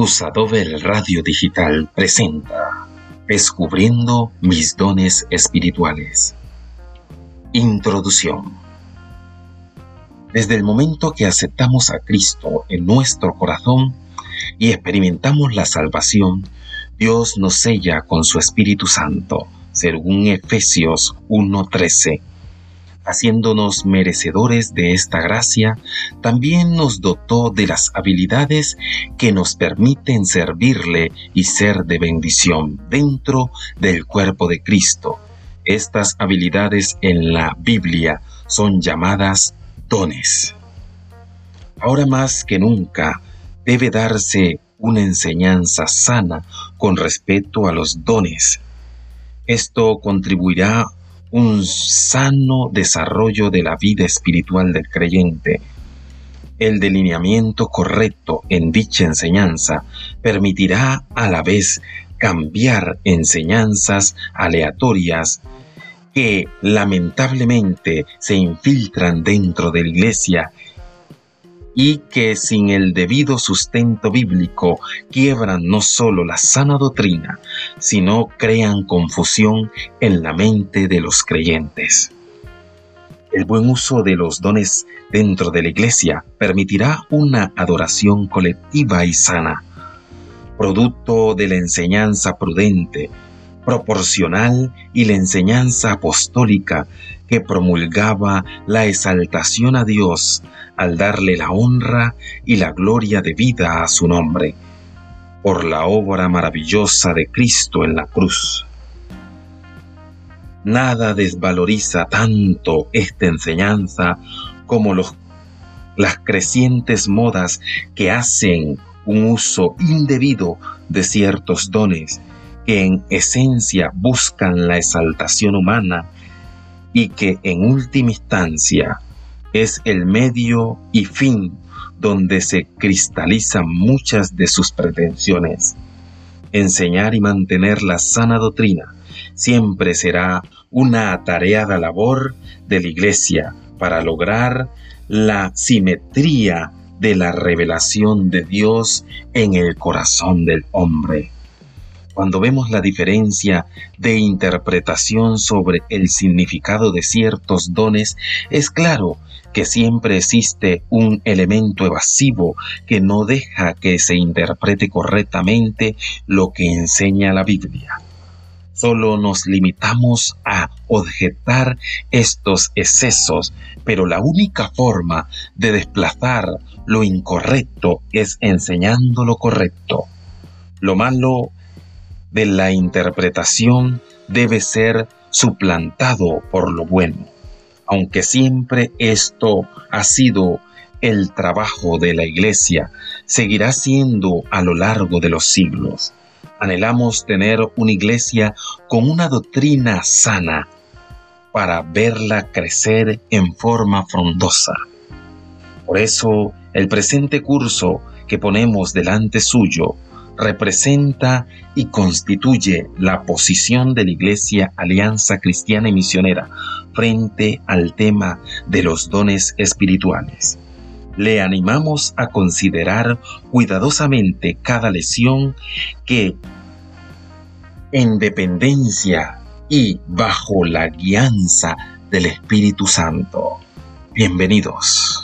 Usadover Radio Digital presenta Descubriendo mis dones espirituales. Introducción. Desde el momento que aceptamos a Cristo en nuestro corazón y experimentamos la salvación, Dios nos sella con su Espíritu Santo, según Efesios 1:13 haciéndonos merecedores de esta gracia, también nos dotó de las habilidades que nos permiten servirle y ser de bendición dentro del cuerpo de Cristo. Estas habilidades en la Biblia son llamadas dones. Ahora más que nunca debe darse una enseñanza sana con respecto a los dones. Esto contribuirá un sano desarrollo de la vida espiritual del creyente. El delineamiento correcto en dicha enseñanza permitirá a la vez cambiar enseñanzas aleatorias que lamentablemente se infiltran dentro de la iglesia y que sin el debido sustento bíblico quiebran no solo la sana doctrina, sino crean confusión en la mente de los creyentes. El buen uso de los dones dentro de la iglesia permitirá una adoración colectiva y sana, producto de la enseñanza prudente, proporcional y la enseñanza apostólica que promulgaba la exaltación a Dios al darle la honra y la gloria de vida a su nombre, por la obra maravillosa de Cristo en la cruz. Nada desvaloriza tanto esta enseñanza como las crecientes modas que hacen un uso indebido de ciertos dones en esencia buscan la exaltación humana y que en última instancia es el medio y fin donde se cristalizan muchas de sus pretensiones. Enseñar y mantener la sana doctrina siempre será una atareada labor de la Iglesia para lograr la simetría de la revelación de Dios en el corazón del hombre cuando vemos la diferencia de interpretación sobre el significado de ciertos dones, es claro que siempre existe un elemento evasivo que no deja que se interprete correctamente lo que enseña la Biblia. Solo nos limitamos a objetar estos excesos, pero la única forma de desplazar lo incorrecto es enseñando lo correcto. Lo malo de la interpretación debe ser suplantado por lo bueno, aunque siempre esto ha sido el trabajo de la Iglesia, seguirá siendo a lo largo de los siglos. Anhelamos tener una iglesia con una doctrina sana para verla crecer en forma frondosa. Por eso, el presente curso que ponemos delante suyo representa y constituye la posición de la Iglesia Alianza Cristiana y Misionera frente al tema de los dones espirituales. Le animamos a considerar cuidadosamente cada lesión que, en dependencia y bajo la guianza del Espíritu Santo. Bienvenidos.